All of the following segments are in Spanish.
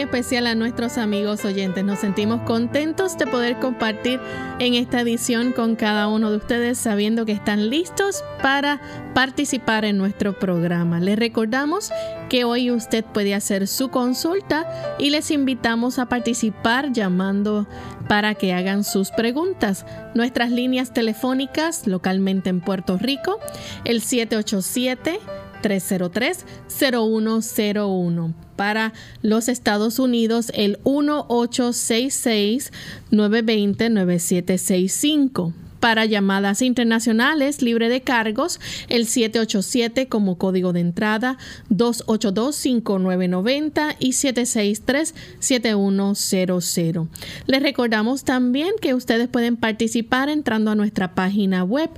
Especial a nuestros amigos oyentes. Nos sentimos contentos de poder compartir en esta edición con cada uno de ustedes sabiendo que están listos para participar en nuestro programa. Les recordamos que hoy usted puede hacer su consulta y les invitamos a participar llamando para que hagan sus preguntas. Nuestras líneas telefónicas localmente en Puerto Rico, el 787 303-0101. Para los Estados Unidos, el 1866-920-9765 para llamadas internacionales libre de cargos, el 787 como código de entrada, 282-5990 y 763-7100. Les recordamos también que ustedes pueden participar entrando a nuestra página web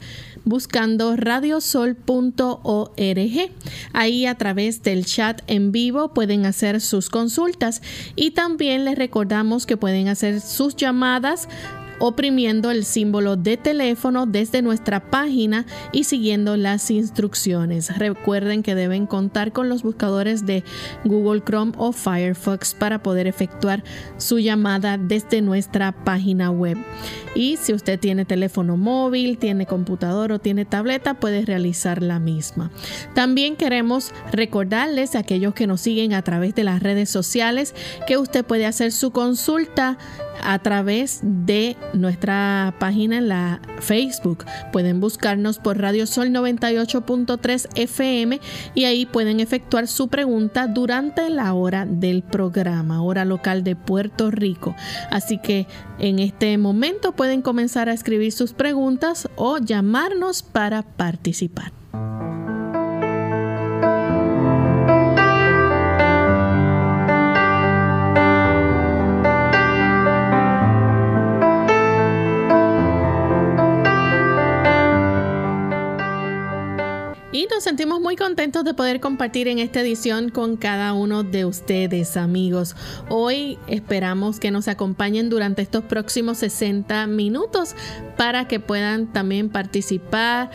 buscando radiosol.org. Ahí a través del chat en vivo pueden hacer sus consultas y también les recordamos que pueden hacer sus llamadas oprimiendo el símbolo de teléfono desde nuestra página y siguiendo las instrucciones. Recuerden que deben contar con los buscadores de Google Chrome o Firefox para poder efectuar su llamada desde nuestra página web. Y si usted tiene teléfono móvil, tiene computador o tiene tableta, puede realizar la misma. También queremos recordarles a aquellos que nos siguen a través de las redes sociales que usted puede hacer su consulta a través de nuestra página en la Facebook. Pueden buscarnos por Radio Sol 98.3 FM y ahí pueden efectuar su pregunta durante la hora del programa, hora local de Puerto Rico. Así que en este momento pueden comenzar a escribir sus preguntas o llamarnos para participar. Y nos sentimos muy contentos de poder compartir en esta edición con cada uno de ustedes, amigos. Hoy esperamos que nos acompañen durante estos próximos 60 minutos para que puedan también participar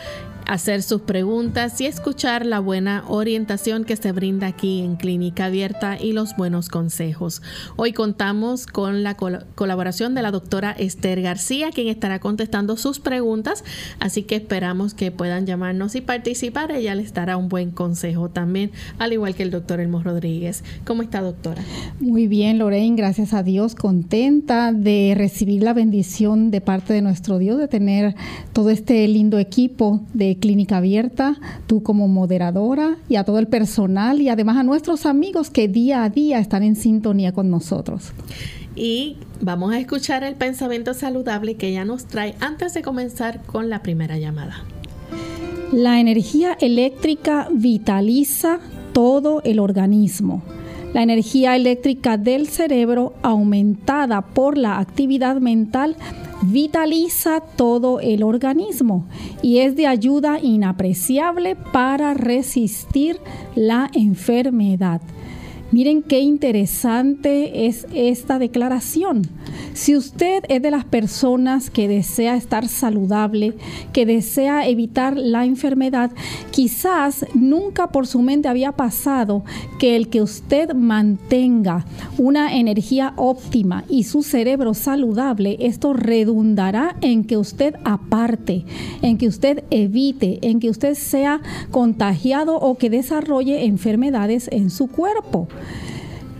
hacer sus preguntas y escuchar la buena orientación que se brinda aquí en Clínica Abierta y los buenos consejos. Hoy contamos con la colaboración de la doctora Esther García, quien estará contestando sus preguntas, así que esperamos que puedan llamarnos y participar. Ella les dará un buen consejo también, al igual que el doctor Elmo Rodríguez. ¿Cómo está, doctora? Muy bien, Lorraine, gracias a Dios, contenta de recibir la bendición de parte de nuestro Dios, de tener todo este lindo equipo de Clínica Abierta, tú como moderadora y a todo el personal y además a nuestros amigos que día a día están en sintonía con nosotros. Y vamos a escuchar el pensamiento saludable que ella nos trae antes de comenzar con la primera llamada. La energía eléctrica vitaliza todo el organismo. La energía eléctrica del cerebro aumentada por la actividad mental vitaliza todo el organismo y es de ayuda inapreciable para resistir la enfermedad. Miren qué interesante es esta declaración. Si usted es de las personas que desea estar saludable, que desea evitar la enfermedad, quizás nunca por su mente había pasado que el que usted mantenga una energía óptima y su cerebro saludable, esto redundará en que usted aparte, en que usted evite, en que usted sea contagiado o que desarrolle enfermedades en su cuerpo.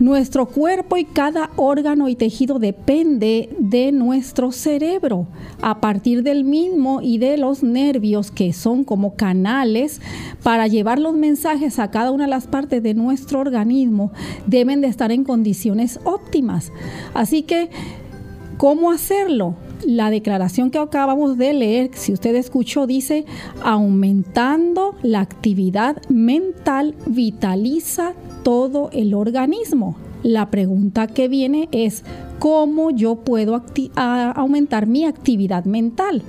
Nuestro cuerpo y cada órgano y tejido depende de nuestro cerebro. A partir del mismo y de los nervios que son como canales para llevar los mensajes a cada una de las partes de nuestro organismo, deben de estar en condiciones óptimas. Así que, ¿cómo hacerlo? La declaración que acabamos de leer, si usted escuchó, dice, aumentando la actividad mental vitaliza todo el organismo. La pregunta que viene es, ¿cómo yo puedo aumentar mi actividad mental?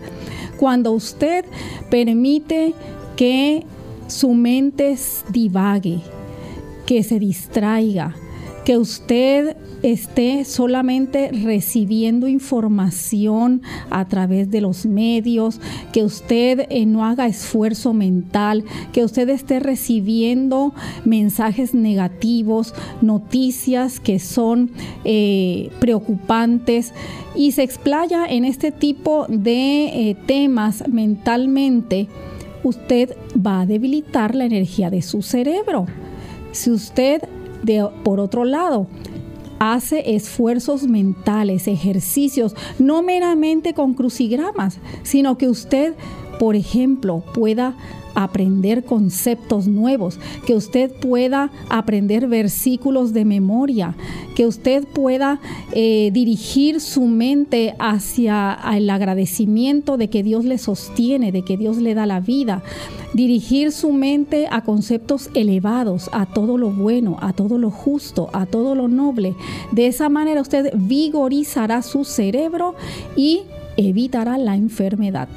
Cuando usted permite que su mente divague, que se distraiga, que usted esté solamente recibiendo información a través de los medios, que usted eh, no haga esfuerzo mental, que usted esté recibiendo mensajes negativos, noticias que son eh, preocupantes y se explaya en este tipo de eh, temas mentalmente, usted va a debilitar la energía de su cerebro. Si usted por otro lado, hace esfuerzos mentales, ejercicios, no meramente con crucigramas, sino que usted, por ejemplo, pueda aprender conceptos nuevos, que usted pueda aprender versículos de memoria, que usted pueda eh, dirigir su mente hacia el agradecimiento de que Dios le sostiene, de que Dios le da la vida, dirigir su mente a conceptos elevados, a todo lo bueno, a todo lo justo, a todo lo noble. De esa manera usted vigorizará su cerebro y evitará la enfermedad.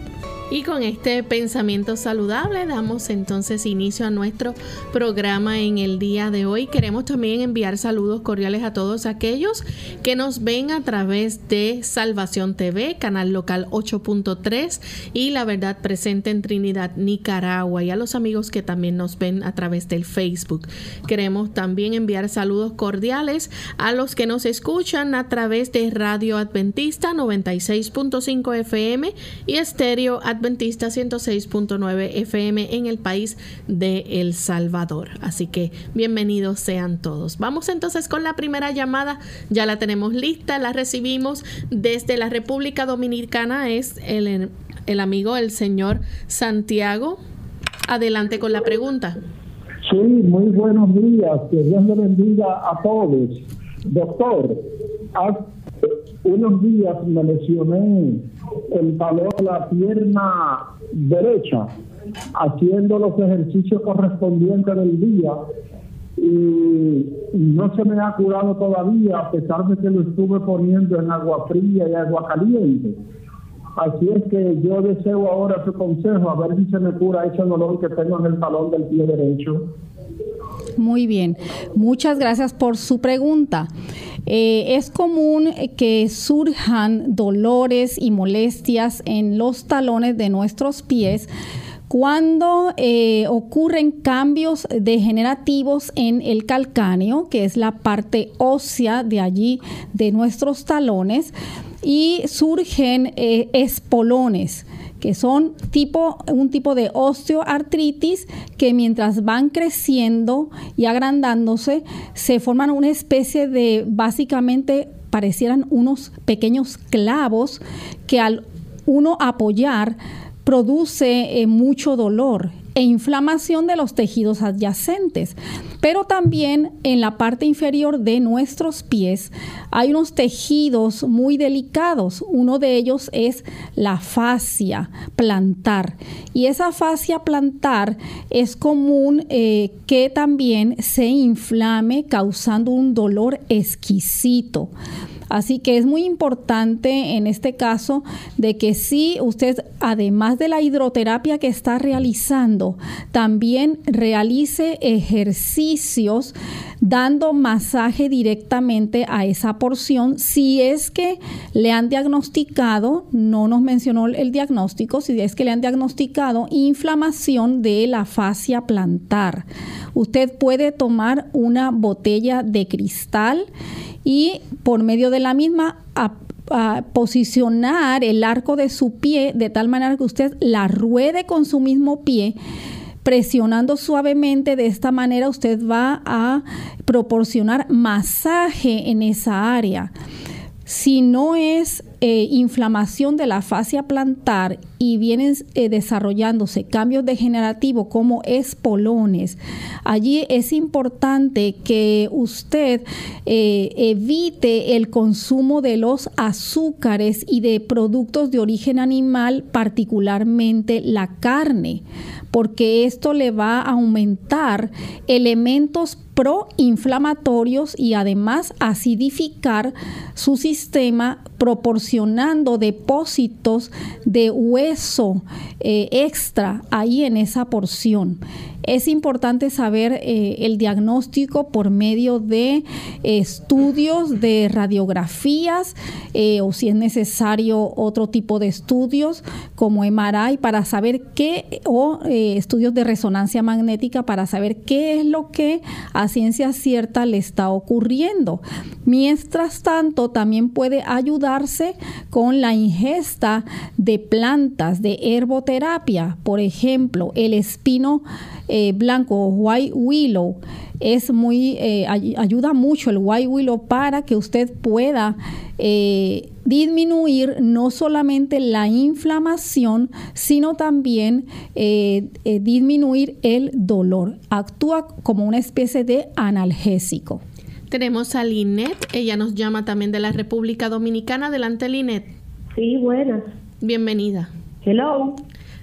Y con este pensamiento saludable damos entonces inicio a nuestro programa en el día de hoy. Queremos también enviar saludos cordiales a todos aquellos que nos ven a través de Salvación TV, canal local 8.3 y La Verdad Presente en Trinidad, Nicaragua y a los amigos que también nos ven a través del Facebook. Queremos también enviar saludos cordiales a los que nos escuchan a través de Radio Adventista 96.5 FM y Estéreo Adventista Adventista 106.9 FM en el país de El Salvador. Así que bienvenidos sean todos. Vamos entonces con la primera llamada. Ya la tenemos lista, la recibimos desde la República Dominicana. Es el, el amigo, el señor Santiago. Adelante con la pregunta. Sí, muy buenos días. Que Dios le bendiga a todos. Doctor, unos días me lesioné el talón de la pierna derecha haciendo los ejercicios correspondientes del día y no se me ha curado todavía a pesar de que lo estuve poniendo en agua fría y agua caliente. Así es que yo deseo ahora su consejo a ver si se me cura ese dolor que tengo en el talón del pie derecho. Muy bien, muchas gracias por su pregunta. Eh, es común que surjan dolores y molestias en los talones de nuestros pies cuando eh, ocurren cambios degenerativos en el calcáneo, que es la parte ósea de allí de nuestros talones, y surgen eh, espolones que son tipo, un tipo de osteoartritis que mientras van creciendo y agrandándose, se forman una especie de, básicamente, parecieran unos pequeños clavos que al uno apoyar produce eh, mucho dolor e inflamación de los tejidos adyacentes. pero también en la parte inferior de nuestros pies hay unos tejidos muy delicados. Uno de ellos es la fascia plantar. Y esa fascia plantar es común eh, que también se inflame causando un dolor exquisito. Así que es muy importante en este caso de que si usted, además de la hidroterapia que está realizando, también realice ejercicios dando masaje directamente a esa porción. Si es que le han diagnosticado, no nos mencionó el diagnóstico, si es que le han diagnosticado inflamación de la fascia plantar. Usted puede tomar una botella de cristal y por medio de la misma posicionar el arco de su pie de tal manera que usted la ruede con su mismo pie presionando suavemente de esta manera usted va a proporcionar masaje en esa área. Si no es eh, inflamación de la fascia plantar y vienen eh, desarrollándose cambios degenerativos como espolones, allí es importante que usted eh, evite el consumo de los azúcares y de productos de origen animal, particularmente la carne, porque esto le va a aumentar elementos proinflamatorios y además acidificar su sistema depósitos de hueso eh, extra ahí en esa porción. Es importante saber eh, el diagnóstico por medio de estudios de radiografías eh, o si es necesario otro tipo de estudios como MRI para saber qué o estudios de resonancia magnética para saber qué es lo que a ciencia cierta le está ocurriendo. Mientras tanto, también puede ayudarse con la ingesta de plantas de herboterapia, por ejemplo, el espino eh, blanco, white willow, es muy, eh, ayuda mucho el white willow para que usted pueda eh, disminuir no solamente la inflamación, sino también disminuir el dolor. Actúa como una especie de analgésico. Tenemos a Linet, ella nos llama también de la República Dominicana. Adelante, Linet. Sí, buenas. Bienvenida. Hello.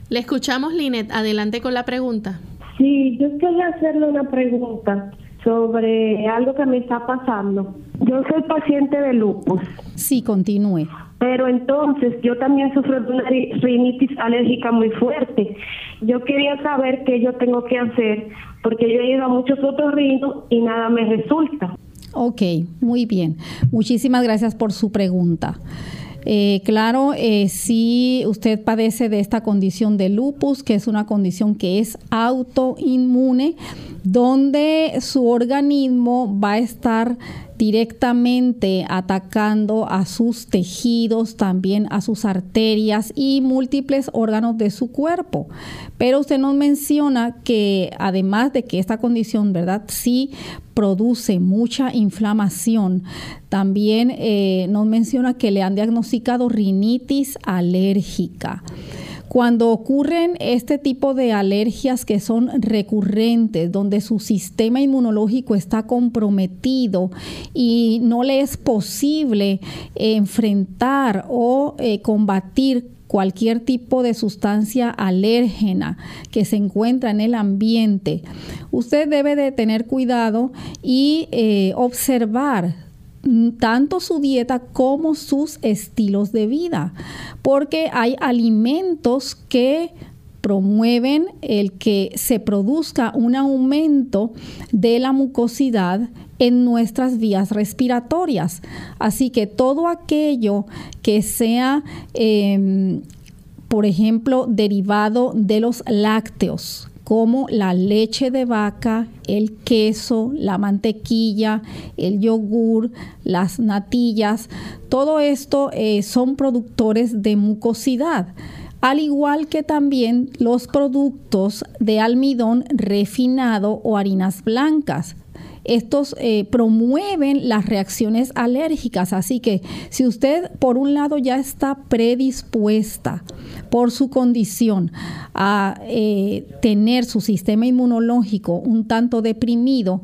Le escuchamos, Linet. Adelante con la pregunta. Sí, yo quería hacerle una pregunta sobre algo que me está pasando. Yo soy paciente de lupus. Sí, continúe. Pero entonces yo también sufro de una rinitis alérgica muy fuerte. Yo quería saber qué yo tengo que hacer porque yo he ido a muchos otros rinos y nada me resulta. Ok, muy bien. Muchísimas gracias por su pregunta. Eh, claro, eh, si usted padece de esta condición de lupus, que es una condición que es autoinmune, donde su organismo va a estar directamente atacando a sus tejidos, también a sus arterias y múltiples órganos de su cuerpo. Pero usted nos menciona que además de que esta condición, ¿verdad? Sí produce mucha inflamación. También eh, nos menciona que le han diagnosticado rinitis alérgica. Cuando ocurren este tipo de alergias que son recurrentes, donde su sistema inmunológico está comprometido y no le es posible enfrentar o eh, combatir cualquier tipo de sustancia alérgena que se encuentra en el ambiente, usted debe de tener cuidado y eh, observar tanto su dieta como sus estilos de vida, porque hay alimentos que promueven el que se produzca un aumento de la mucosidad en nuestras vías respiratorias. Así que todo aquello que sea, em, por ejemplo, derivado de los lácteos, como la leche de vaca, el queso, la mantequilla, el yogur, las natillas, todo esto eh, son productores de mucosidad al igual que también los productos de almidón refinado o harinas blancas. Estos eh, promueven las reacciones alérgicas. Así que si usted por un lado ya está predispuesta por su condición a eh, tener su sistema inmunológico un tanto deprimido,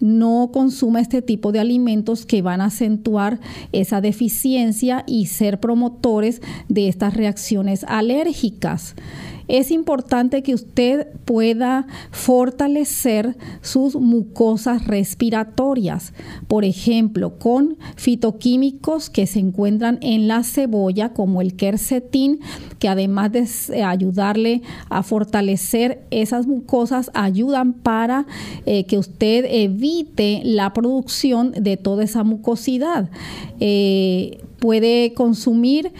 no consuma este tipo de alimentos que van a acentuar esa deficiencia y ser promotores de estas reacciones alérgicas es importante que usted pueda fortalecer sus mucosas respiratorias, por ejemplo, con fitoquímicos que se encuentran en la cebolla, como el quercetín, que además de eh, ayudarle a fortalecer esas mucosas, ayudan para eh, que usted evite la producción de toda esa mucosidad. Eh, puede consumir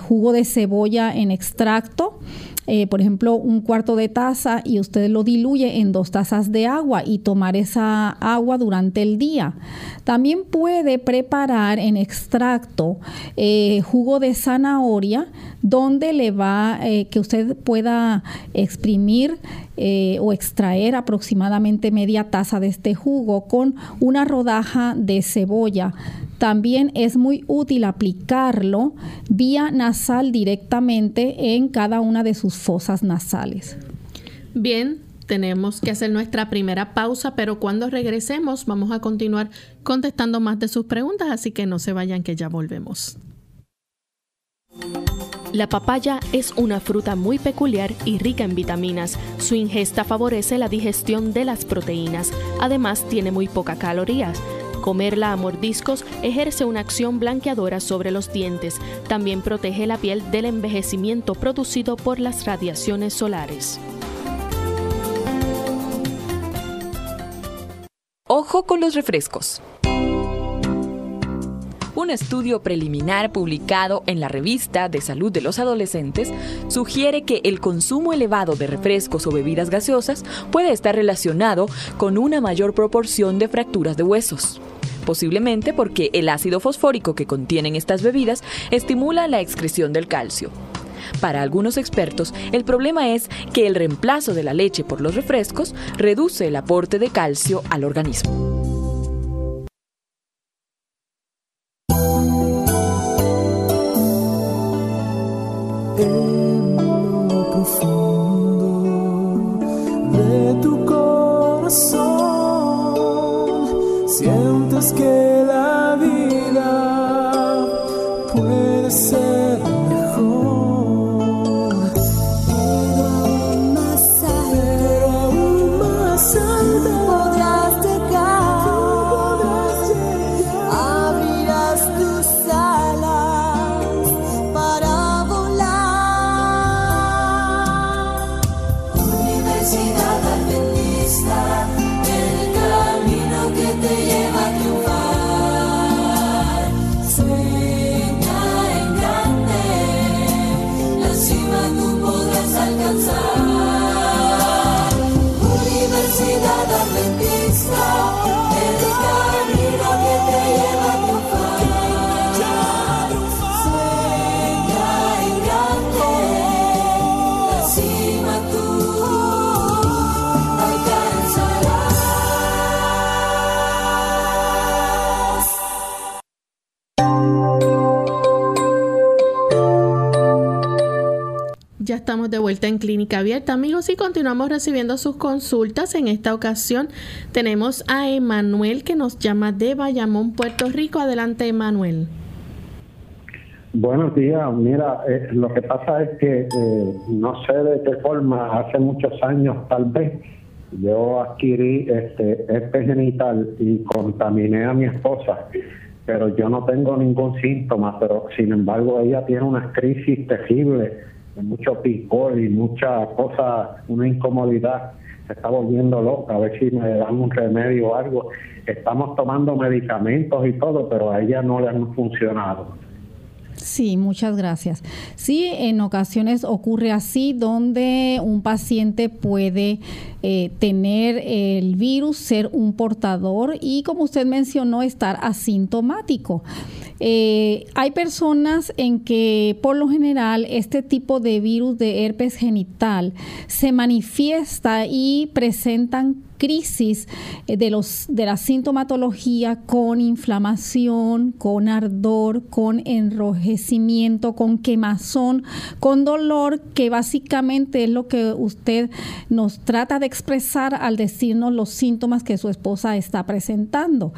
jugo de cebolla en extracto eh, por ejemplo, un cuarto de taza y usted lo diluye en dos tazas de agua y tomar esa agua durante el día. También puede preparar en extracto eh, jugo de zanahoria donde le va eh, que usted pueda exprimir o extraer aproximadamente media taza de este jugo con una rodaja de cebolla también es muy útil aplicarlo vía nasal directamente en cada una de sus fosas nasales. Bien, tenemos que hacer nuestra primera pausa, pero cuando regresemos vamos a continuar contestando más de sus preguntas, así que no se vayan que ya volvemos. La papaya es una fruta muy peculiar y rica en vitaminas. Su ingesta favorece la digestión de las proteínas. Además, tiene muy pocas calorías. Comerla a mordiscos ejerce una acción blanqueadora sobre los dientes. También protege la piel del envejecimiento producido por las radiaciones solares. Ojo con los refrescos. Un estudio preliminar publicado en la revista de salud de los adolescentes sugiere que el consumo elevado de refrescos o bebidas gaseosas puede estar relacionado con una mayor proporción de fracturas de huesos posiblemente porque el ácido fosfórico que contienen estas bebidas estimula la excreción del calcio. Para algunos expertos, el problema es que el reemplazo de la leche por los refrescos reduce el aporte de calcio al organismo. scared de vuelta en Clínica Abierta, amigos, y continuamos recibiendo sus consultas. En esta ocasión tenemos a Emanuel que nos llama de Bayamón, Puerto Rico. Adelante, Emanuel. Buenos días. Mira, eh, lo que pasa es que eh, no sé de qué forma, hace muchos años tal vez, yo adquirí este herpes genital y contaminé a mi esposa, pero yo no tengo ningún síntoma, pero sin embargo ella tiene una crisis mucho picor y mucha cosa, una incomodidad. Se está volviendo loca, a ver si me dan un remedio o algo. Estamos tomando medicamentos y todo, pero a ella no le han funcionado. Sí, muchas gracias. Sí, en ocasiones ocurre así, donde un paciente puede eh, tener el virus, ser un portador y, como usted mencionó, estar asintomático. Eh, hay personas en que por lo general este tipo de virus de herpes genital se manifiesta y presentan crisis eh, de, los, de la sintomatología con inflamación, con ardor, con enrojecimiento, con quemazón, con dolor, que básicamente es lo que usted nos trata de expresar al decirnos los síntomas que su esposa está presentando.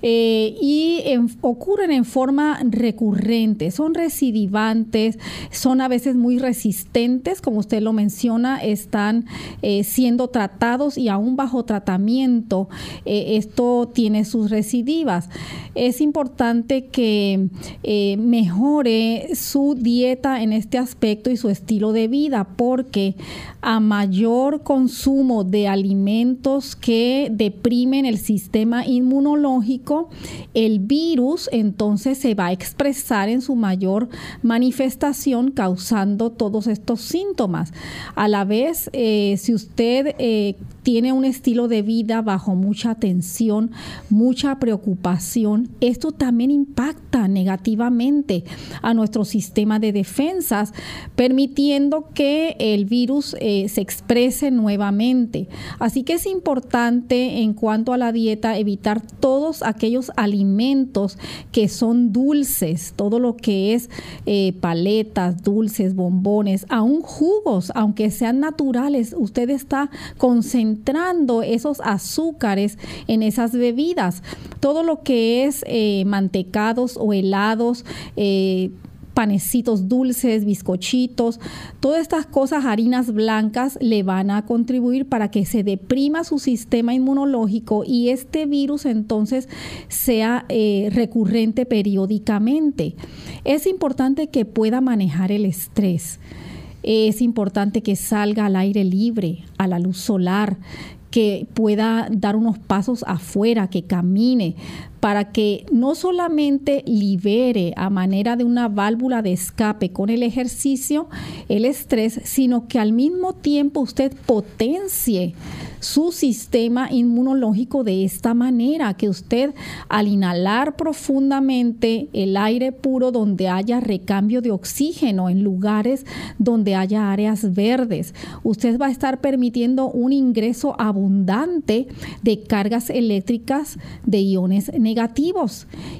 Eh, y ocurren en forma recurrente, son recidivantes, son a veces muy resistentes, como usted lo menciona, están eh, siendo tratados y aún bajo tratamiento eh, esto tiene sus recidivas. Es importante que mejore su dieta en este aspecto y su estilo de vida porque a mayor consumo de alimentos que deprimen el sistema inmunológico, el virus entonces se va a expresar en su mayor manifestación causando todos estos síntomas. A la vez, eh, si usted eh, tiene un estilo de vida bajo mucha tensión, mucha preocupación, esto también impacta negativamente a nuestro sistema de defensas, permitiendo que el virus eh, se exprese nuevamente. Así que es importante en cuanto a la dieta evitar todos aquellos alimentos que son dulces, todo lo que es eh, paletas, dulces, bombones, aún jugos, aunque sean naturales, usted está concentrado entrando esos azúcares en esas bebidas. Todo lo que es eh, mantecados o helados, eh, panecitos dulces, bizcochitos, todas estas cosas, harinas blancas, le van a contribuir para que se deprima su sistema inmunológico y este virus entonces sea eh, recurrente periódicamente. Es importante que pueda manejar el estrés. Es importante que salga al aire libre, a la luz solar, que pueda dar unos pasos afuera, que camine, para que no solamente libere a manera de una válvula de escape con el ejercicio el estrés, sino que al mismo tiempo usted potencie su sistema inmunológico de esta manera, que usted al inhalar profundamente el aire puro donde haya recambio de oxígeno en lugares donde haya áreas verdes, usted va a estar permitiendo un ingreso abundante de cargas eléctricas de iones negativos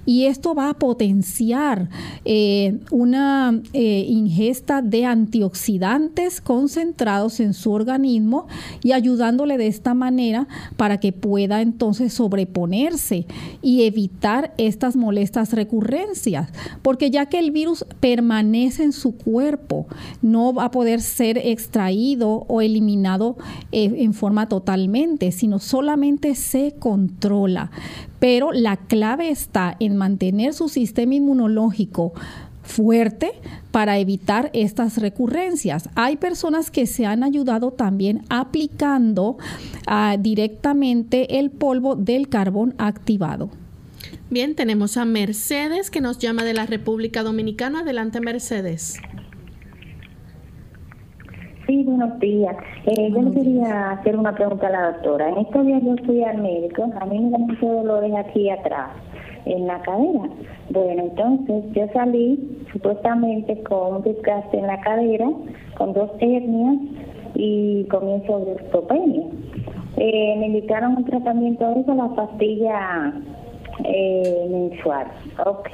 y esto va a potenciar eh, una eh, ingesta de antioxidantes concentrados en su organismo y ayudándole de esta manera para que pueda entonces sobreponerse y evitar estas molestas recurrencias, porque ya que el virus permanece en su cuerpo, no va a poder ser extraído o eliminado eh, en forma totalmente, sino solamente se controla. Pero la clave está en mantener su sistema inmunológico fuerte para evitar estas recurrencias. Hay personas que se han ayudado también aplicando ah, directamente el polvo del carbón activado. Bien, tenemos a Mercedes que nos llama de la República Dominicana. Adelante, Mercedes. Sí, buenos días. Eh, yo quería hacer una pregunta a la doctora. En estos días yo fui al médico, a mí me dan muchos dolores aquí atrás en la cadera. Bueno, entonces yo salí supuestamente con un desgaste en la cadera, con dos hernias y comienzo de osteopenia. Eh, me indicaron un tratamiento de la pastilla eh, mensual. Ok.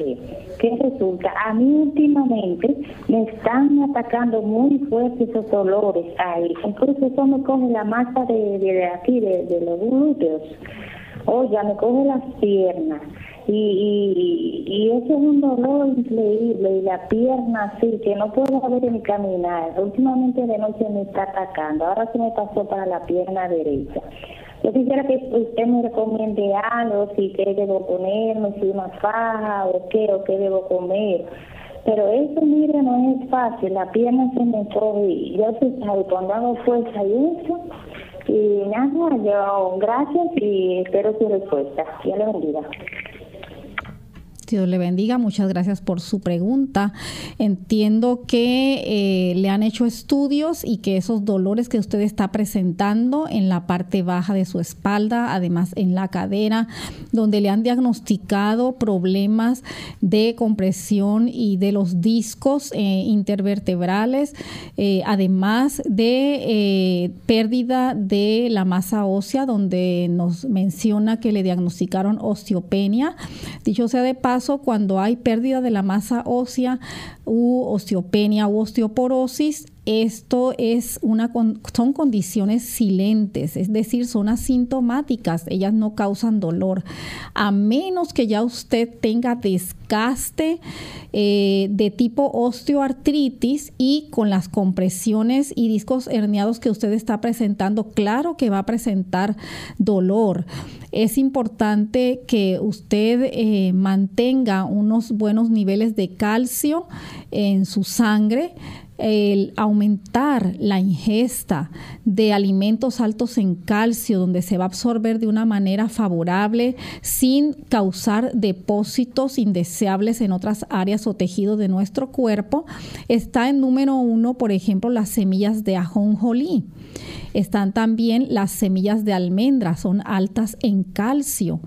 ¿Qué resulta? A mí últimamente me están atacando muy fuertes esos dolores ahí. Entonces eso me coge la masa de, de, aquí, de, de los glúteos. Oye, me coge las piernas y, y, eso es un dolor increíble y la pierna así que no puedo saber ni caminar. Últimamente de noche me está atacando, ahora se me pasó para la pierna derecha. Yo quisiera que usted me recomiende algo, si qué debo ponerme, si una faja o qué, o qué debo comer. Pero eso, mire, no es fácil, la pierna se me coge y yo sé, cuando hago fuerza y eso, y nada, yo gracias y espero su respuesta. Dios le bendiga. Dios le bendiga, muchas gracias por su pregunta. Entiendo que eh, le han hecho estudios y que esos dolores que usted está presentando en la parte baja de su espalda, además en la cadera, donde le han diagnosticado problemas de compresión y de los discos eh, intervertebrales, eh, además de pérdida de la masa ósea, donde nos menciona que le diagnosticaron osteopenia. Dicho sea de paso, cuando hay pérdida de la masa ósea u osteopenia u osteoporosis, esto es una son condiciones silentes, es decir, son asintomáticas, ellas no causan dolor, a menos que ya usted tenga desgaste eh, de tipo osteoartritis y con las compresiones y discos herniados que usted está presentando, claro que va a presentar dolor. Es importante que usted eh, mantenga unos buenos niveles de calcio en su sangre el aumentar la ingesta de alimentos altos en calcio, donde se va a absorber de una manera favorable sin causar depósitos indeseables en otras áreas o tejidos de nuestro cuerpo, está en número uno, por ejemplo, las semillas de ajonjolí. Están también las semillas de almendra, son altas en calcio.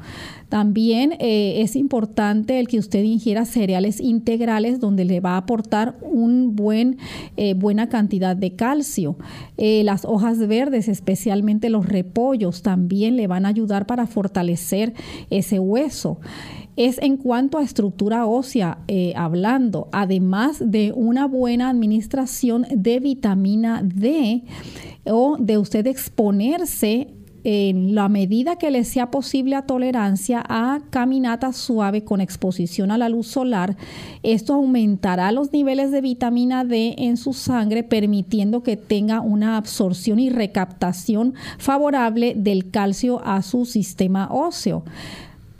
También eh, es importante el que usted ingiera cereales integrales donde le va a aportar un buen, eh, buena cantidad de calcio. Eh, las hojas verdes, especialmente los repollos, también le van a ayudar para fortalecer ese hueso es en cuanto a estructura ósea hablando, además de una buena administración de vitamina D o de usted exponerse en la medida que le sea posible a tolerancia a caminata suave con exposición a la luz solar. Esto aumentará los niveles de vitamina D en su sangre, permitiendo que tenga una absorción y recaptación favorable del calcio a su sistema óseo.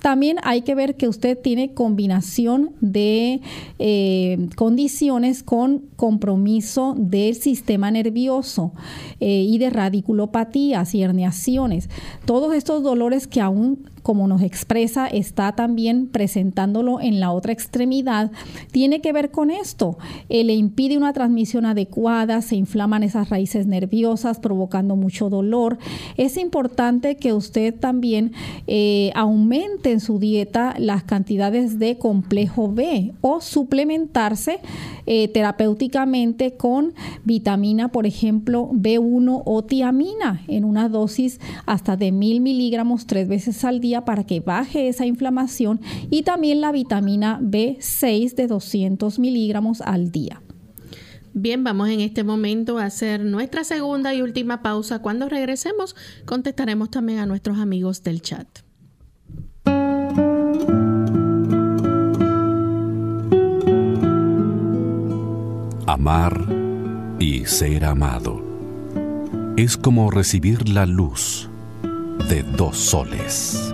También hay que ver que usted tiene combinación de eh, condiciones con compromiso del sistema nervioso eh, y de radiculopatías y herniaciones. Todos estos dolores que aún como nos expresa, está también presentándolo en la otra extremidad, tiene que ver con esto. Eh, le impide una transmisión adecuada, se inflaman esas raíces nerviosas, provocando mucho dolor. Es importante que usted también eh, aumente en su dieta las cantidades de complejo B o suplementarse eh, terapéuticamente con vitamina, por ejemplo, B1 o tiamina en una dosis hasta de mil miligramos tres veces al día para que baje esa inflamación y también la vitamina B6 de 200 miligramos al día. Bien, vamos en este momento a hacer nuestra segunda y última pausa. Cuando regresemos, contestaremos también a nuestros amigos del chat. Amar y ser amado es como recibir la luz de dos soles.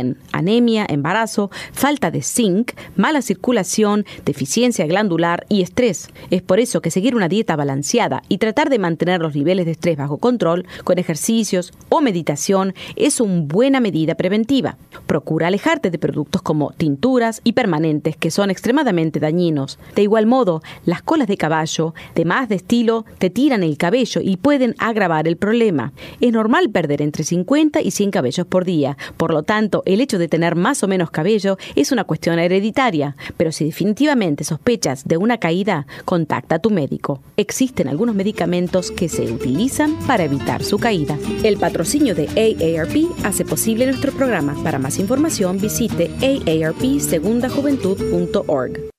anemia, embarazo, falta de zinc, mala circulación, deficiencia glandular y estrés. Es por eso que seguir una dieta balanceada y tratar de mantener los niveles de estrés bajo control con ejercicios o meditación es una buena medida preventiva. Procura alejarte de productos como tinturas y permanentes que son extremadamente dañinos. De igual modo, las colas de caballo, de más de estilo, te tiran el cabello y pueden agravar el problema. Es normal perder entre 50 y 100 cabellos por día, por lo tanto, el hecho de tener más o menos cabello es una cuestión hereditaria, pero si definitivamente sospechas de una caída, contacta a tu médico. Existen algunos medicamentos que se utilizan para evitar su caída. El patrocinio de AARP hace posible nuestro programa. Para más información visite aarpsegundajuventud.org.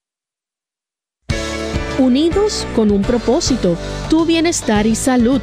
Unidos con un propósito, tu bienestar y salud.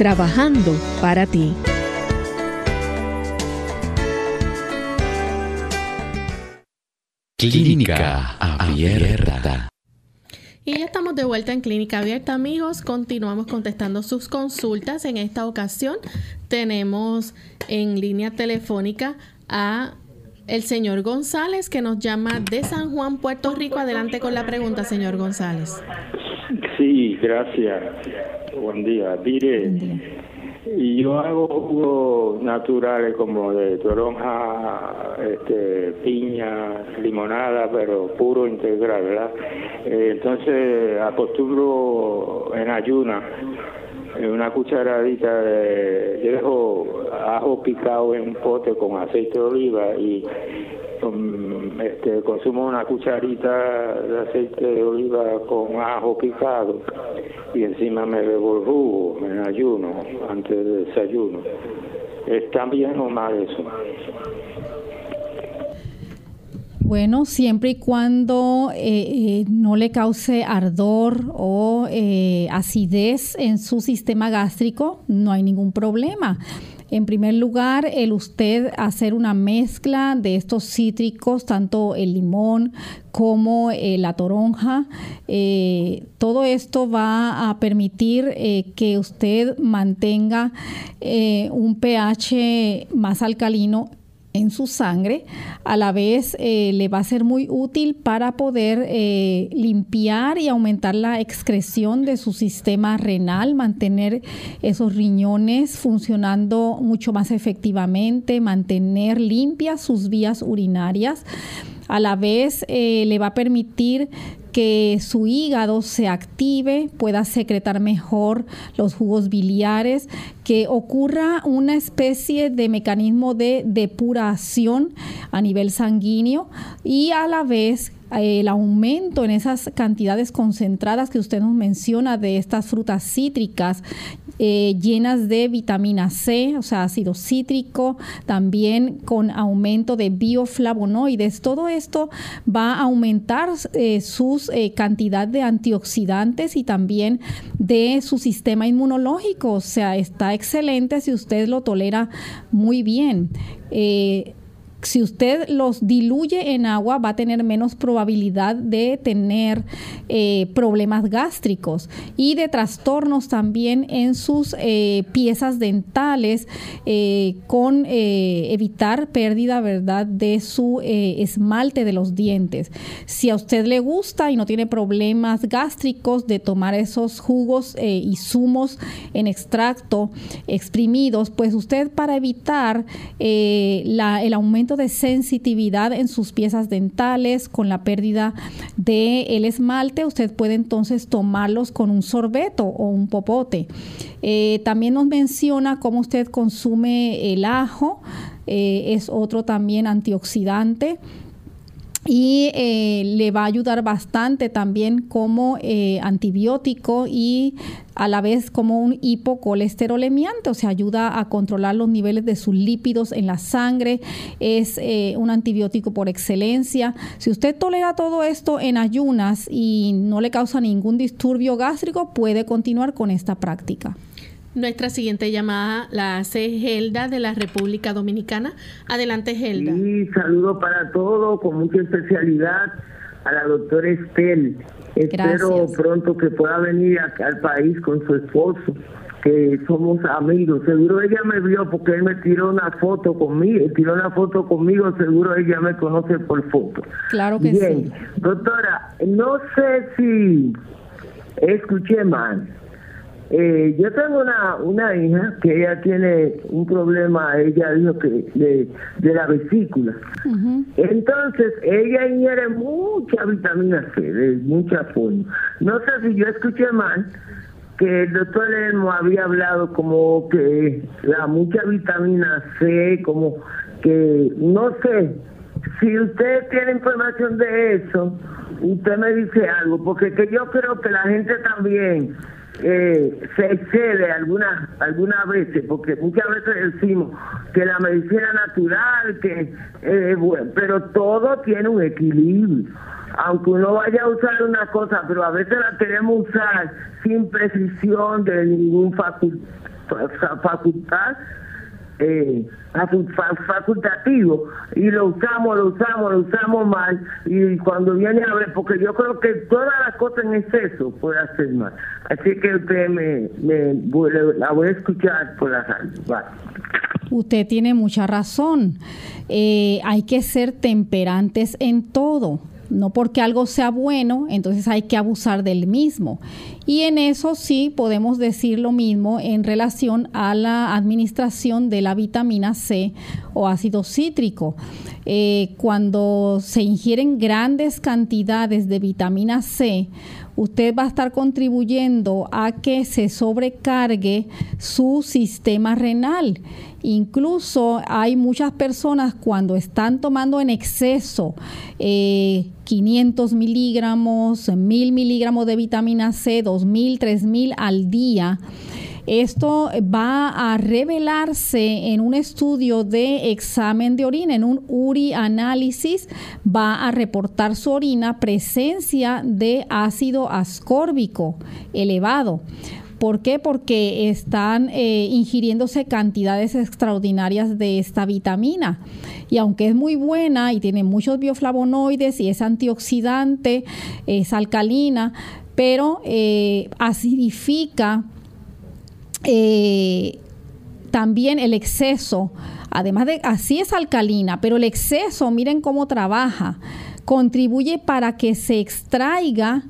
trabajando para ti. Clínica Abierta. Y ya estamos de vuelta en Clínica Abierta, amigos. Continuamos contestando sus consultas. En esta ocasión tenemos en línea telefónica a el señor González que nos llama de San Juan, Puerto Rico. Adelante con la pregunta, señor González. Sí, gracias. Buen día. Mire, y yo hago jugos naturales como de toronja, este, piña, limonada, pero puro integral, ¿verdad? Eh, entonces acostumbro en ayuna una cucharadita de, yo dejo ajo picado en un pote con aceite de oliva y este, consumo una cucharita de aceite de oliva con ajo picado y encima me bebo jugo en ayuno, antes del desayuno. ¿Está bien o mal eso? Bueno, siempre y cuando eh, eh, no le cause ardor o eh, acidez en su sistema gástrico, no hay ningún problema. En primer lugar, el usted hacer una mezcla de estos cítricos, tanto el limón como eh, la toronja, eh, todo esto va a permitir eh, que usted mantenga un pH más alcalino en su sangre, a la vez eh, le va a ser muy útil para poder eh, limpiar y aumentar la excreción de su sistema renal, mantener esos riñones funcionando mucho más efectivamente, mantener limpias sus vías urinarias. A la vez eh, le va a permitir que su hígado se active, pueda secretar mejor los jugos biliares, que ocurra una especie de mecanismo de depuración a nivel sanguíneo y a la vez el aumento en esas cantidades concentradas que usted nos menciona de estas frutas cítricas eh, llenas de vitamina C, o sea, ácido cítrico, también con aumento de bioflavonoides. Todo esto va a aumentar eh, su eh, cantidad de antioxidantes y también de su sistema inmunológico. O sea, está excelente si usted lo tolera muy bien si usted los diluye en agua, va a tener menos probabilidad de tener eh, problemas gástricos y de trastornos también en sus eh, piezas dentales, eh, con evitar pérdida, ¿verdad?, de su esmalte de los dientes. Si a usted le gusta y no tiene problemas gástricos de tomar esos jugos y zumos en extracto exprimidos, pues usted para evitar el aumento de sensitividad en sus piezas dentales, con la pérdida del el esmalte, usted puede entonces tomarlos con un sorbeto o un popote. Eh, también nos menciona cómo usted consume el ajo, eh, es otro también antioxidante y eh, le va a ayudar bastante también como eh, antibiótico y a la vez como un hipocolesterolemiante, o sea, ayuda a controlar los niveles de sus lípidos en la sangre, es eh, un antibiótico por excelencia. Si usted tolera todo esto en ayunas y no le causa ningún disturbio gástrico, puede continuar con esta práctica. Nuestra siguiente llamada la hace Gelda de la República Dominicana. Adelante, Gelda. Sí, saludo para todos, con mucha especialidad a la doctora Estel. Espero pronto que pueda venir acá al país con su esposo que somos amigos. Seguro ella me vio porque él me tiró una foto conmigo, tiró una foto conmigo, seguro ella me conoce por foto. Claro que Bien. Doctora, no sé si escuché mal. Eh, yo tengo una, una hija que ella tiene un problema, ella dijo que de, de la vesícula. Entonces, ella ingiere mucha vitamina C, de mucha forma. No sé si yo escuché mal, que el doctor Elmo había hablado como que la mucha vitamina C, como que no sé, si usted tiene información de eso, usted me dice algo, porque que yo creo que la gente también eh, se excede algunas algunas veces, porque muchas veces decimos que la medicina natural, que eh, bueno, pero todo tiene un equilibrio. Aunque uno vaya a usar una cosa, pero a veces la queremos usar sin precisión de ningún facultad, eh, facultativo y lo usamos, lo usamos, lo usamos mal y cuando viene a ver, porque yo creo que todas las cosas en exceso puede hacer mal. Así que usted me, la voy a escuchar por la radio. Usted tiene mucha razón. Eh, hay que ser temperantes en todo no porque algo sea bueno, entonces hay que abusar del mismo. Y en eso sí podemos decir lo mismo en relación a la administración de la vitamina C o ácido cítrico. Eh, cuando se ingieren grandes cantidades de vitamina C, usted va a estar contribuyendo a que se sobrecargue su sistema renal Incluso hay muchas personas cuando están tomando en exceso 500 eh, miligramos, 1000 miligramos de vitamina C, 2000, 3000 al día. Esto va a revelarse en un estudio de examen de orina, en un URI análisis, va a reportar su orina presencia de ácido ascórbico elevado. ¿Por qué? Porque están eh, ingiriéndose cantidades extraordinarias de esta vitamina. Y aunque es muy buena y tiene muchos bioflavonoides y es antioxidante, es alcalina, pero eh, acidifica eh, también el exceso. Además de, así es alcalina, pero el exceso, miren cómo trabaja, contribuye para que se extraiga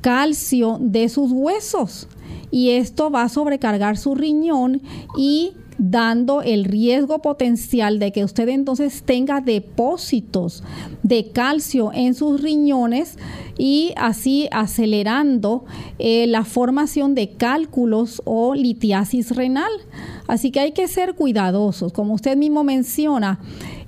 calcio de sus huesos y esto va a sobrecargar su riñón y dando el riesgo potencial de que usted entonces tenga depósitos de calcio en sus riñones y así acelerando eh, la formación de cálculos o litiasis renal. Así que hay que ser cuidadosos. Como usted mismo menciona,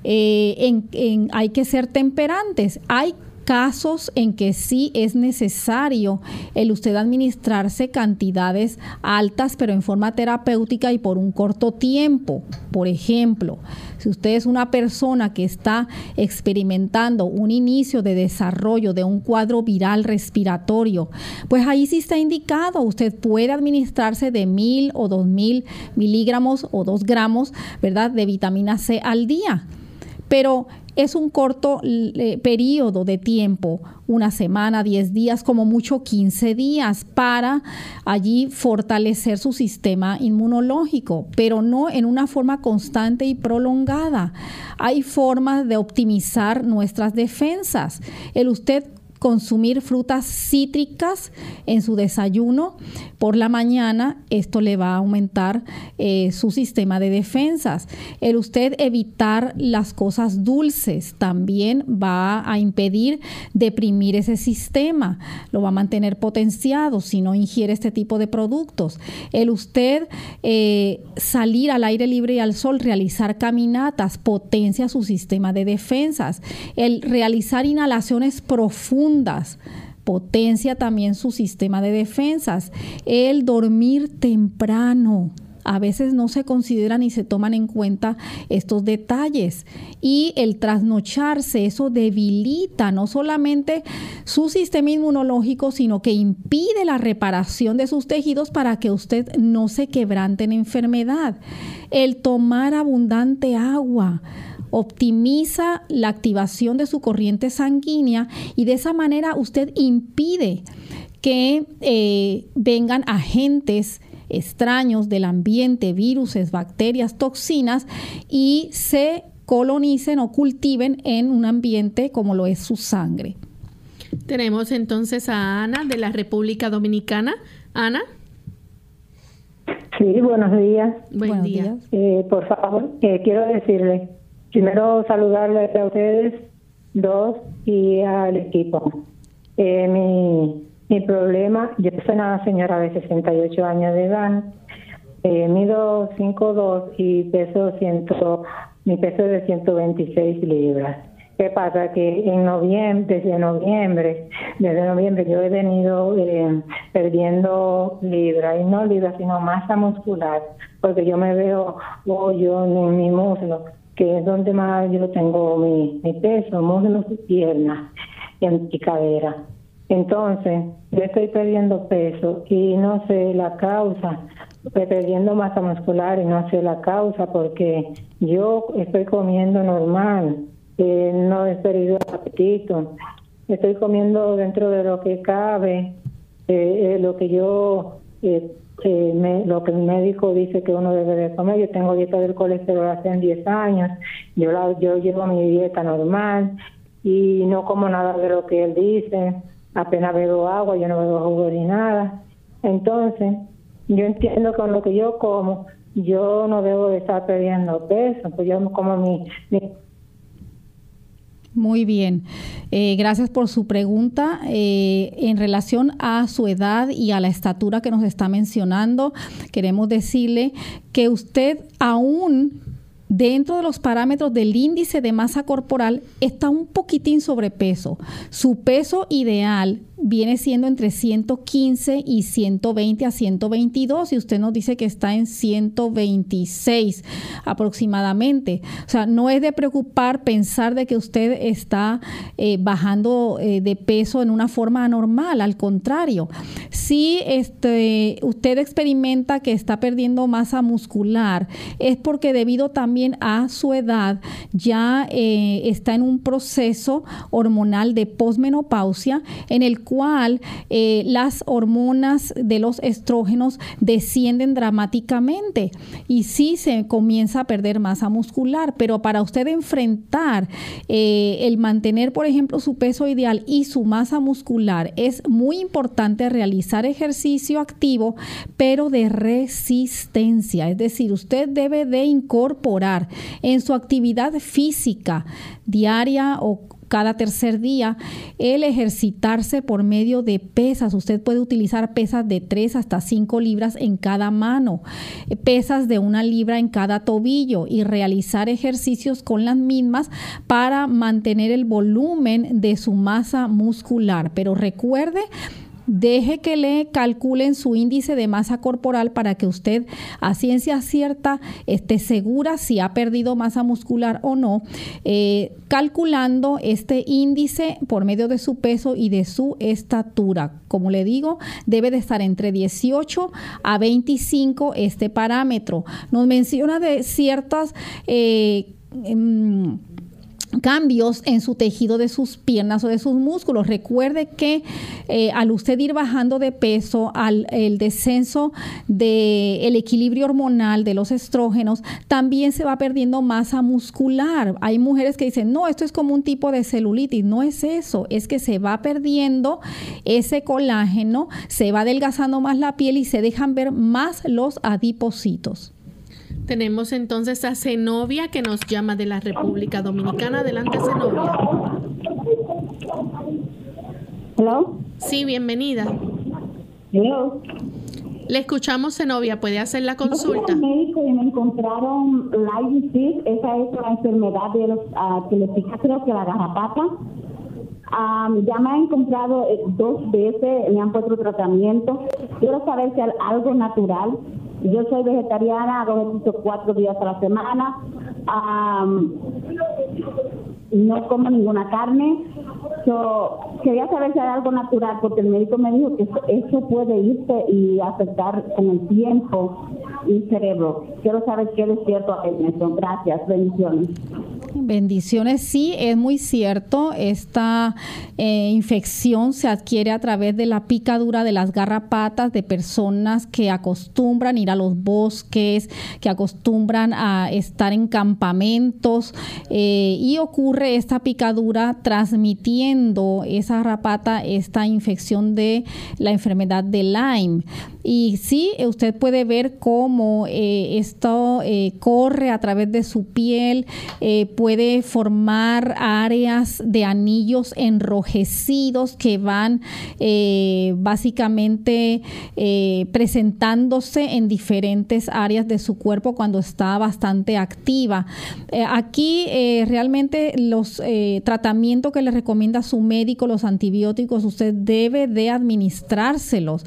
eh, hay que ser temperantes. Hay casos en que sí es necesario el usted administrarse cantidades altas, pero en forma terapéutica y por un corto tiempo. Por ejemplo, si usted es una persona que está experimentando un inicio de desarrollo de un cuadro viral respiratorio, pues ahí sí está indicado, usted puede administrarse de mil o dos mil miligramos o dos gramos, ¿verdad?, de vitamina C al día. Pero es un corto eh, periodo de tiempo, una semana, 10 días, como mucho 15 días, para allí fortalecer su sistema inmunológico, pero no en una forma constante y prolongada. Hay formas de optimizar nuestras defensas. El usted consumir frutas cítricas en su desayuno por la mañana, esto le va a aumentar eh, su sistema de defensas. El usted evitar las cosas dulces también va a impedir deprimir ese sistema, lo va a mantener potenciado si no ingiere este tipo de productos. El usted eh, salir al aire libre y al sol, realizar caminatas, potencia su sistema de defensas. El realizar inhalaciones profundas, potencia también su sistema de defensas. El dormir temprano. A veces no se consideran ni se toman en cuenta estos detalles. Y el trasnocharse, eso debilita no solamente su sistema inmunológico, sino que impide la reparación de sus tejidos para que usted no se quebrante en enfermedad. El tomar abundante agua optimiza la activación de su corriente sanguínea y de esa manera usted impide que eh, vengan agentes extraños del ambiente, virus, bacterias, toxinas y se colonicen o cultiven en un ambiente como lo es su sangre. Tenemos entonces a Ana de la República Dominicana. Ana. Sí, buenos días. Buen día. Eh, por favor, eh, quiero decirle, primero saludarle a ustedes dos y al equipo. Eh, mi, mi problema, yo soy una señora de 68 años de edad, eh, mido 5'2 y peso 100, mi peso es de 126 libras. ¿Qué pasa? Que en noviembre, desde noviembre, desde noviembre yo he venido eh, perdiendo libras, y no libras, sino masa muscular, porque yo me veo hoyo en mi muslo, que es donde más yo tengo mi, mi peso, muslos y piernas y cadera. Entonces, yo estoy perdiendo peso y no sé la causa, estoy perdiendo masa muscular y no sé la causa porque yo estoy comiendo normal, eh, no he perdido apetito, estoy comiendo dentro de lo que cabe, eh, eh, lo que yo, me, lo que el médico dice que uno debe de comer. Yo tengo dieta del colesterol hace 10 años, yo, la, yo llevo mi dieta normal y no como nada de lo que él dice apenas bebo agua, yo no bebo jugo ni nada. Entonces, yo entiendo con lo que yo como, yo no debo de estar perdiendo peso, pues yo como mi... Muy bien. Eh, gracias por su pregunta. Eh, en relación a su edad y a la estatura que nos está mencionando, queremos decirle que usted aún dentro de los parámetros del índice de masa corporal está un poquitín sobrepeso. Su peso ideal viene siendo entre 115 y 120 a 122 y usted nos dice que está en 126 aproximadamente. O sea, no es de preocupar pensar de que usted está eh, bajando eh, de peso en una forma anormal, al contrario. Si este, usted experimenta que está perdiendo masa muscular, es porque debido también a su edad ya eh, está en un proceso hormonal de posmenopausia en el cual eh, las hormonas de los estrógenos descienden dramáticamente y sí se comienza a perder masa muscular, pero para usted enfrentar eh, el mantener, por ejemplo, su peso ideal y su masa muscular, es muy importante realizar ejercicio activo, pero de resistencia, es decir, usted debe de incorporar en su actividad física diaria o cada tercer día, el ejercitarse por medio de pesas. Usted puede utilizar pesas de 3 hasta 5 libras en cada mano, pesas de una libra en cada tobillo y realizar ejercicios con las mismas para mantener el volumen de su masa muscular. Pero recuerde deje que le calculen su índice de masa corporal para que usted a ciencia cierta esté segura si ha perdido masa muscular o no, eh, calculando este índice por medio de su peso y de su estatura. Como le digo, debe de estar entre 18 a 25 este parámetro. Nos menciona de ciertas... Eh, em, cambios en su tejido de sus piernas o de sus músculos. Recuerde que eh, al usted ir bajando de peso, al el descenso del equilibrio hormonal de los estrógenos, también se va perdiendo masa muscular. Hay mujeres que dicen, no, esto es como un tipo de celulitis. No es eso, es que se va perdiendo ese colágeno, se va adelgazando más la piel y se dejan ver más los adipocitos. Tenemos entonces a Zenobia que nos llama de la República Dominicana. Adelante, Zenobia. Hello. Sí, bienvenida. Hello. Le escuchamos, Zenobia. ¿Puede hacer la consulta? Yo médico y me encontraron Lyme disease. Esa es la enfermedad de los, uh, que le pica, creo que la garrapata. Um, ya me han encontrado eh, dos veces, me han puesto tratamiento. Quiero saber si hay algo natural yo soy vegetariana, hago ejercicio cuatro días a la semana. no como ninguna carne. Quería saber si hay algo natural, porque el médico me dijo que eso puede irse y afectar con el tiempo el cerebro. Quiero saber qué es cierto en eso. Gracias, bendiciones. Bendiciones, sí, es muy cierto. Esta eh, infección se adquiere a través de la picadura de las garrapatas de personas que acostumbran ir a los bosques, que acostumbran a estar en campamentos eh, y ocurre esta picadura transmitiendo esa garrapata, esta infección de la enfermedad de Lyme. Y sí, usted puede ver cómo eh, esto corre a través de su piel, puede formar áreas de anillos enrojecidos que van eh, básicamente eh, presentándose en diferentes áreas de su cuerpo cuando está bastante activa. Eh, aquí realmente los tratamientos que le recomienda su médico, los antibióticos, usted debe de administrárselos.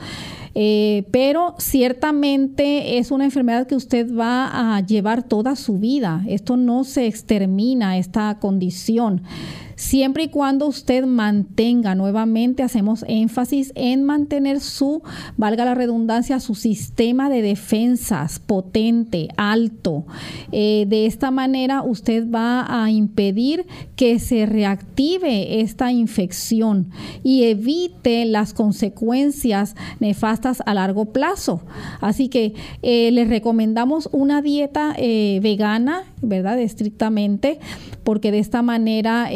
Eh, pero ciertamente es una enfermedad que usted va a llevar toda su vida. Esto no se extermina, esta condición siempre y cuando usted mantenga, nuevamente hacemos énfasis en mantener su, valga la redundancia, su sistema de defensas potente, alto. Eh, de esta manera usted va a impedir que se reactive esta infección y evite las consecuencias nefastas a largo plazo. Así que eh, les recomendamos una dieta eh, vegana, ¿verdad? Estrictamente, porque de esta manera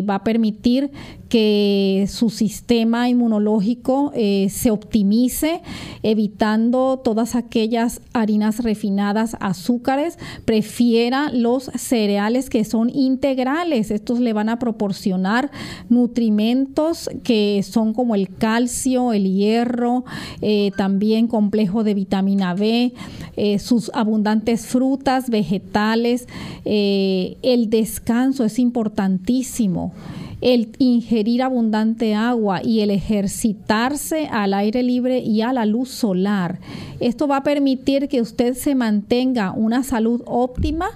va a permitir que su sistema inmunológico eh, se optimice, evitando todas aquellas harinas refinadas, azúcares, prefiera los cereales que son integrales. Estos le van a proporcionar nutrimentos que son como el calcio, el hierro, eh, también complejo de vitamina B, eh, sus abundantes frutas, vegetales. el descanso es importantísimo el ingerir abundante agua y el ejercitarse al aire libre y a la luz solar. Esto va a permitir que usted se mantenga una salud óptima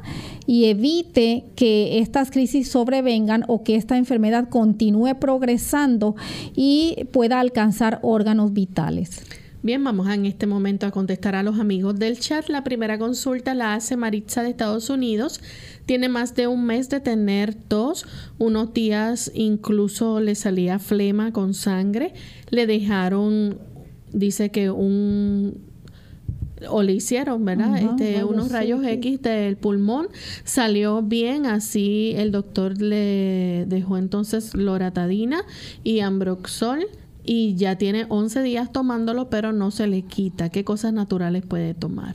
y evite que estas crisis sobrevengan o que esta enfermedad continúe progresando y pueda alcanzar órganos vitales. Bien, vamos en este momento a contestar a los amigos del chat. La primera consulta la hace Maritza de Estados Unidos. Tiene más de un mes de tener tos. Unos días incluso le salía flema con sangre. Le dejaron, dice que un o le hicieron, ¿verdad? este, unos rayos X del pulmón, salió bien, así el doctor le dejó entonces loratadina y ambroxol y ya tiene 11 días tomándolo, pero no se le quita. ¿Qué cosas naturales puede tomar?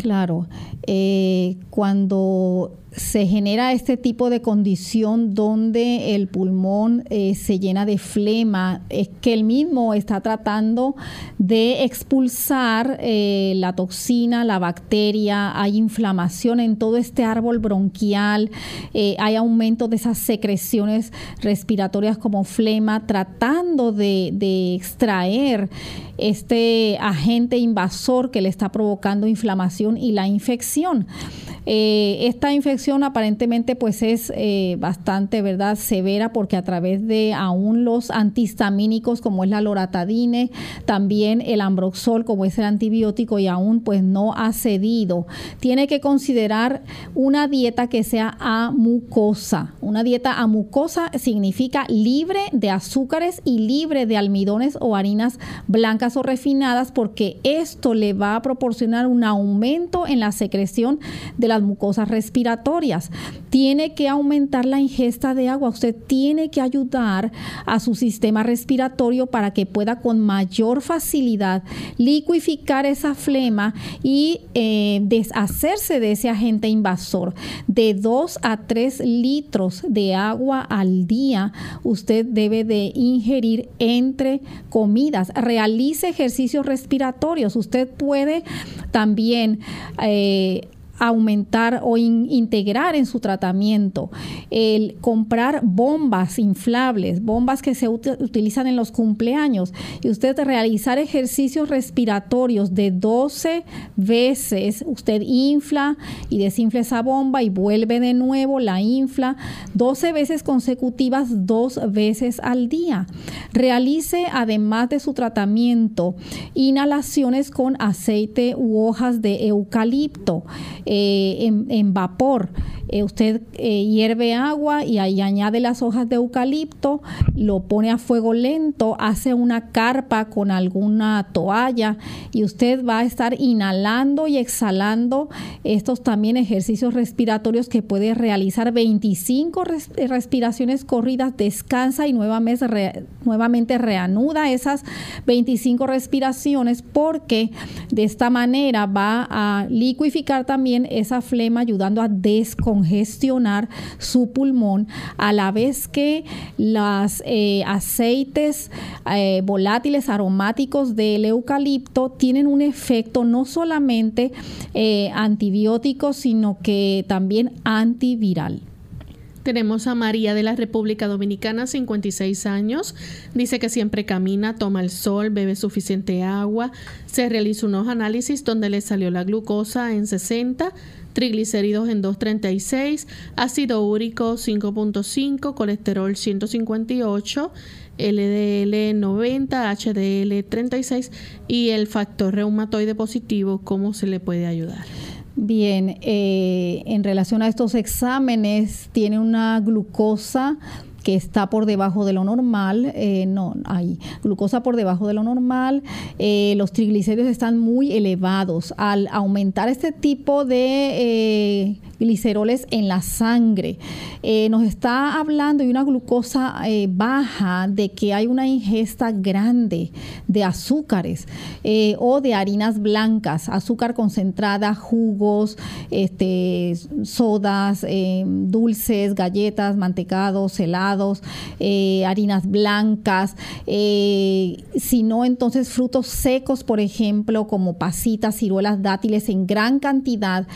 Claro, eh, cuando se genera este tipo de condición donde el pulmón eh, se llena de flema, es que el mismo está tratando de expulsar eh, la toxina, la bacteria, hay inflamación en todo este árbol bronquial, eh, hay aumento de esas secreciones respiratorias como flema, tratando de, de extraer este agente invasor que le está provocando inflamación y la infección. Esta infección aparentemente pues es eh, bastante, ¿verdad?, severa porque a través de aún los antihistamínicos como es la loratadine, también el ambroxol como es el antibiótico y aún pues no ha cedido. Tiene que considerar una dieta que sea amucosa. Una dieta amucosa significa libre de azúcares y libre de almidones o harinas blancas o refinadas porque esto le va a proporcionar un aumento en la secreción de la mucosas respiratorias. Tiene que aumentar la ingesta de agua. Usted tiene que ayudar a su sistema respiratorio para que pueda con mayor facilidad liquificar esa flema y eh, deshacerse de ese agente invasor. De 2 a 3 litros de agua al día usted debe de ingerir entre comidas. Realice ejercicios respiratorios. Usted puede también eh, aumentar o integrar en su tratamiento, el comprar bombas inflables, bombas que se utilizan en los cumpleaños y usted realizar ejercicios respiratorios de 12 veces, usted infla y desinfla esa bomba y vuelve de nuevo, la infla 12 veces consecutivas, dos veces al día. Realice además de su tratamiento inhalaciones con aceite u hojas de eucalipto. En, vapor. usted hierve agua y ahí añade las hojas de eucalipto, lo pone a fuego lento, hace una carpa con alguna toalla y usted va a estar inhalando y exhalando estos también ejercicios respiratorios que puede realizar 25 respiraciones corridas, descansa y nuevamente, nuevamente reanuda esas 25 respiraciones porque de esta manera va a liquificar también esa flema ayudando a descongestionar su pulmón a la vez que los eh, aceites eh, volátiles aromáticos del eucalipto tienen un efecto no solamente eh, antibiótico sino que también antiviral. Tenemos a María de la República Dominicana, 56 años. Dice que siempre camina, toma el sol, bebe suficiente agua. Se realizó unos análisis donde le salió la glucosa en 60, triglicéridos en 236, ácido úrico 5.5, colesterol 158, LDL 90, HDL 36 y el factor reumatoide positivo, ¿cómo se le puede ayudar? Bien, eh, en relación a estos exámenes, tiene una glucosa que está por debajo de lo normal, eh, no, hay glucosa por debajo de lo normal, eh, los triglicéridos están muy elevados. Al aumentar este tipo de gliceroles en la sangre. Eh, nos está hablando de una glucosa eh, baja, de que hay una ingesta grande de azúcares eh, o de harinas blancas, azúcar concentrada, jugos, este, sodas, dulces, galletas, mantecados, helados, harinas blancas, si no entonces frutos secos, por ejemplo, como pasitas, ciruelas, dátiles en gran cantidad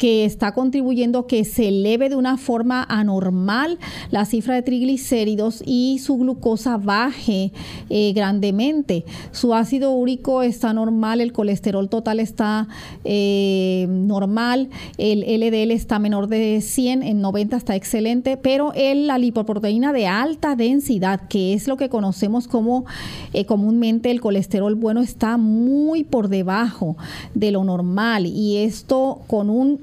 que está contribuyendo que se eleve de una forma anormal la cifra de triglicéridos y su glucosa baje eh, grandemente. Su ácido úrico está normal, el colesterol total está eh, normal, el LDL está menor de 100, en 90 está excelente, pero el, la lipoproteína de alta densidad, que es lo que conocemos como eh, comúnmente el colesterol bueno, está muy por debajo de lo normal. Y esto con un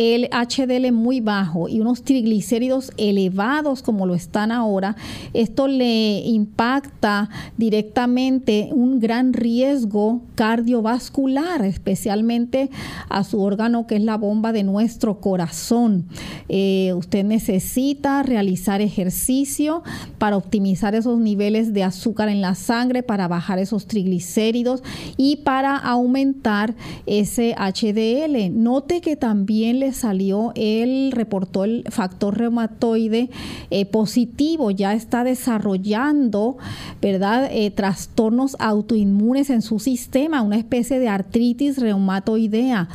el HDL muy bajo y unos triglicéridos elevados como lo están ahora, esto le impacta directamente un gran riesgo cardiovascular, especialmente a su órgano que es la bomba de nuestro corazón. Eh, usted necesita realizar ejercicio para optimizar esos niveles de azúcar en la sangre, para bajar esos triglicéridos y para aumentar ese HDL. Note que también le salió, él reportó el factor reumatoide eh, positivo, ya está desarrollando, ¿verdad?, eh, trastornos autoinmunes en su sistema, una especie de artritis reumatoidea.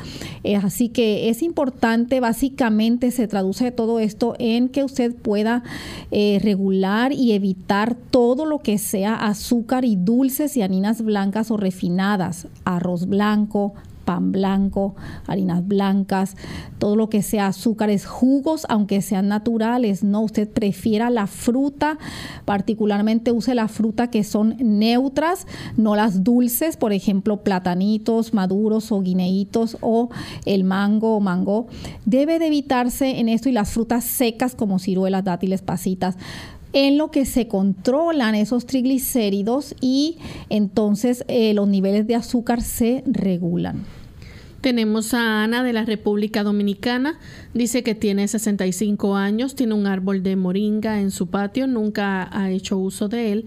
Eh, así que es importante, básicamente se traduce todo esto en que usted pueda regular y evitar todo lo que sea azúcar y dulces y harinas blancas o refinadas, arroz blanco, pan blanco, harinas blancas, todo lo que sea azúcares, jugos, aunque sean naturales, no, usted prefiera la fruta, particularmente use la fruta que son neutras, no las dulces, por ejemplo, platanitos maduros o guineitos o el mango o mango. Debe de evitarse en esto y las frutas secas como ciruelas, dátiles, pasitas en lo que se controlan esos triglicéridos y entonces eh, los niveles de azúcar se regulan. Tenemos a Ana de la República Dominicana. Dice que tiene 65 años, tiene un árbol de moringa en su patio, nunca ha hecho uso de él.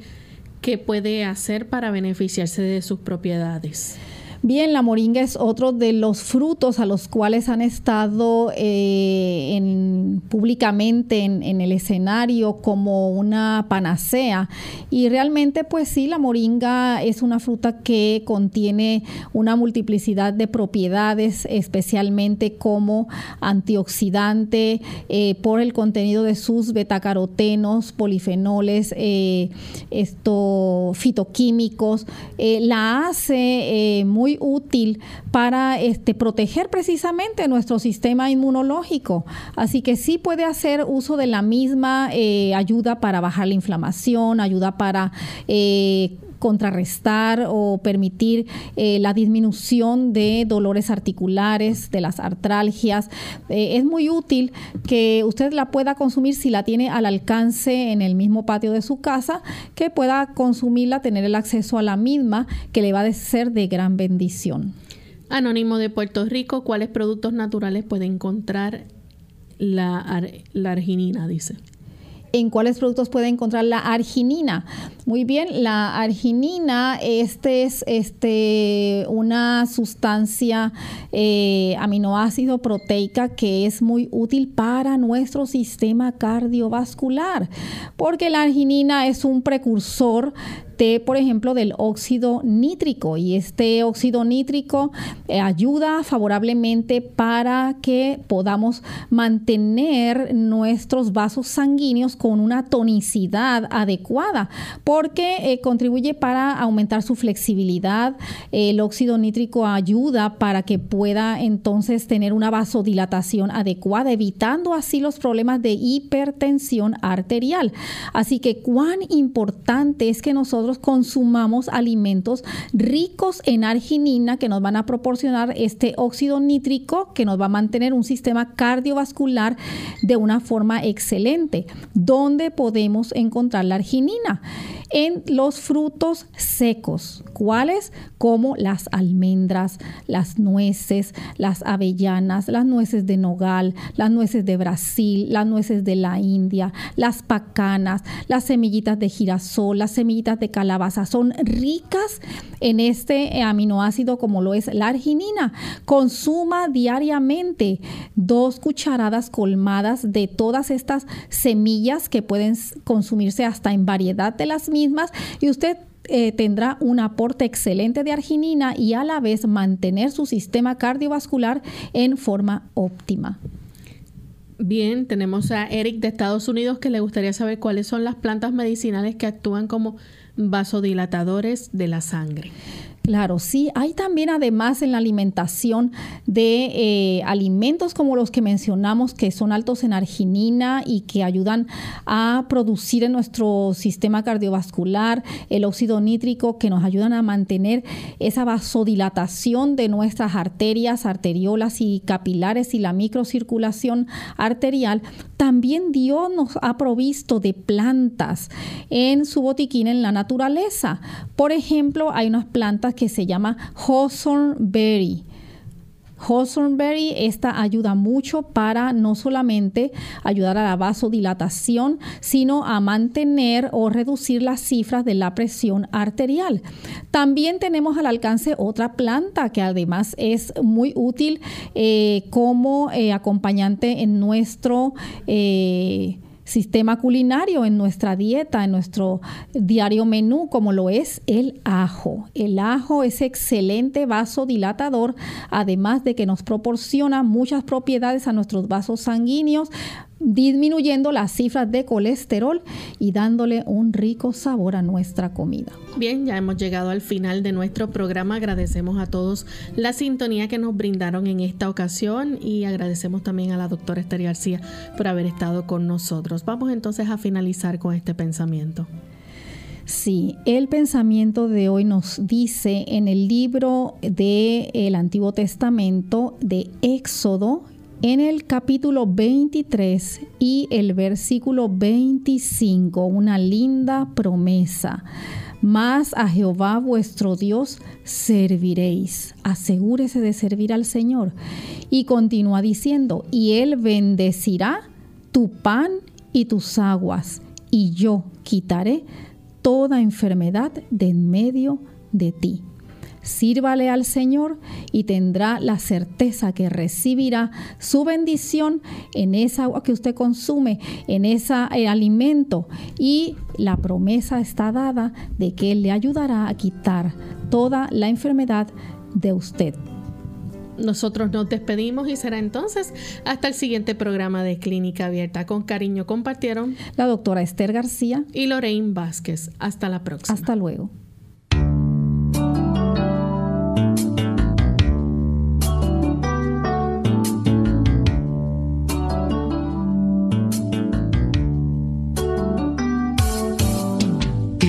¿Qué puede hacer para beneficiarse de sus propiedades? Bien, la moringa es otro de los frutos a los cuales han estado eh, en, públicamente en, el escenario como una panacea. Y realmente pues sí, la moringa es una fruta que contiene una multiplicidad de propiedades, especialmente como antioxidante eh, por el contenido de sus betacarotenos, polifenoles, eh, fitoquímicos, la hace muy útil para este, proteger precisamente nuestro sistema inmunológico. Así que sí puede hacer uso de la misma eh, ayuda para bajar la inflamación, ayuda para... Eh, contrarrestar o permitir eh, la disminución de dolores articulares, de las artralgias. Eh, es muy útil que usted la pueda consumir si la tiene al alcance en el mismo patio de su casa, que pueda consumirla, tener el acceso a la misma, que le va a ser de gran bendición. Anónimo de Puerto Rico, ¿cuáles productos naturales puede encontrar la, la arginina? Dice en cuáles productos puede encontrar la arginina. Muy bien, la arginina este es este, una sustancia eh, aminoácido proteica que es muy útil para nuestro sistema cardiovascular, porque la arginina es un precursor por ejemplo, del óxido nítrico y este óxido nítrico eh, ayuda favorablemente para que podamos mantener nuestros vasos sanguíneos con una tonicidad adecuada porque eh, contribuye para aumentar su flexibilidad. El óxido nítrico ayuda para que pueda entonces tener una vasodilatación adecuada, evitando así los problemas de hipertensión arterial. Así que cuán importante es que nosotros consumamos alimentos ricos en arginina que nos van a proporcionar este óxido nítrico que nos va a mantener un sistema cardiovascular de una forma excelente. ¿Dónde podemos encontrar la arginina? En los frutos secos. ¿Cuáles? Como las almendras, las nueces, las avellanas, las nueces de nogal, las nueces de Brasil, las nueces de la India, las pacanas, las semillitas de girasol, las semillitas de calabaza son ricas en este aminoácido como lo es la arginina. Consuma diariamente dos cucharadas colmadas de todas estas semillas que pueden consumirse hasta en variedad de las mismas y usted eh, tendrá un aporte excelente de arginina y a la vez mantener su sistema cardiovascular en forma óptima. Bien, tenemos a Eric de Estados Unidos que le gustaría saber cuáles son las plantas medicinales que actúan como vasodilatadores de la sangre. Claro, sí. Hay también además en la alimentación de eh, alimentos como los que mencionamos que son altos en arginina y que ayudan a producir en nuestro sistema cardiovascular el óxido nítrico que nos ayudan a mantener esa vasodilatación de nuestras arterias, arteriolas y capilares y la microcirculación arterial. También Dios nos ha provisto de plantas en su botiquín en la naturaleza. Por ejemplo, hay unas plantas que se llama Berry. Berry, esta ayuda mucho para no solamente ayudar a la vasodilatación, sino a mantener o reducir las cifras de la presión arterial. También tenemos al alcance otra planta que además es muy útil eh, como eh, acompañante en nuestro... Eh, sistema culinario, en nuestra dieta, en nuestro diario menú, como lo es el ajo. El ajo es excelente vasodilatador, además de que nos proporciona muchas propiedades a nuestros vasos sanguíneos, disminuyendo las cifras de colesterol y dándole un rico sabor a nuestra comida. Bien, ya hemos llegado al final de nuestro programa. Agradecemos a todos la sintonía que nos brindaron en esta ocasión y agradecemos también a la doctora Esther García por haber estado con nosotros. Vamos entonces a finalizar con este pensamiento. Sí, el pensamiento de hoy nos dice en el libro del Antiguo Testamento de Éxodo, en el capítulo 23 y el versículo 25, una linda promesa. Más a Jehová vuestro Dios serviréis. Asegúrese de servir al Señor. Y continúa diciendo, y Él bendecirá tu pan y tus aguas, y yo quitaré toda enfermedad de en medio de ti. Sírvale al Señor y tendrá la certeza que recibirá su bendición en esa agua que usted consume, en ese eh, alimento. Y la promesa está dada de que Él le ayudará a quitar toda la enfermedad de usted. Nosotros nos despedimos y será entonces hasta el siguiente programa de Clínica Abierta. Con cariño compartieron la doctora Esther García y Lorraine Vázquez. Hasta la próxima. Hasta luego.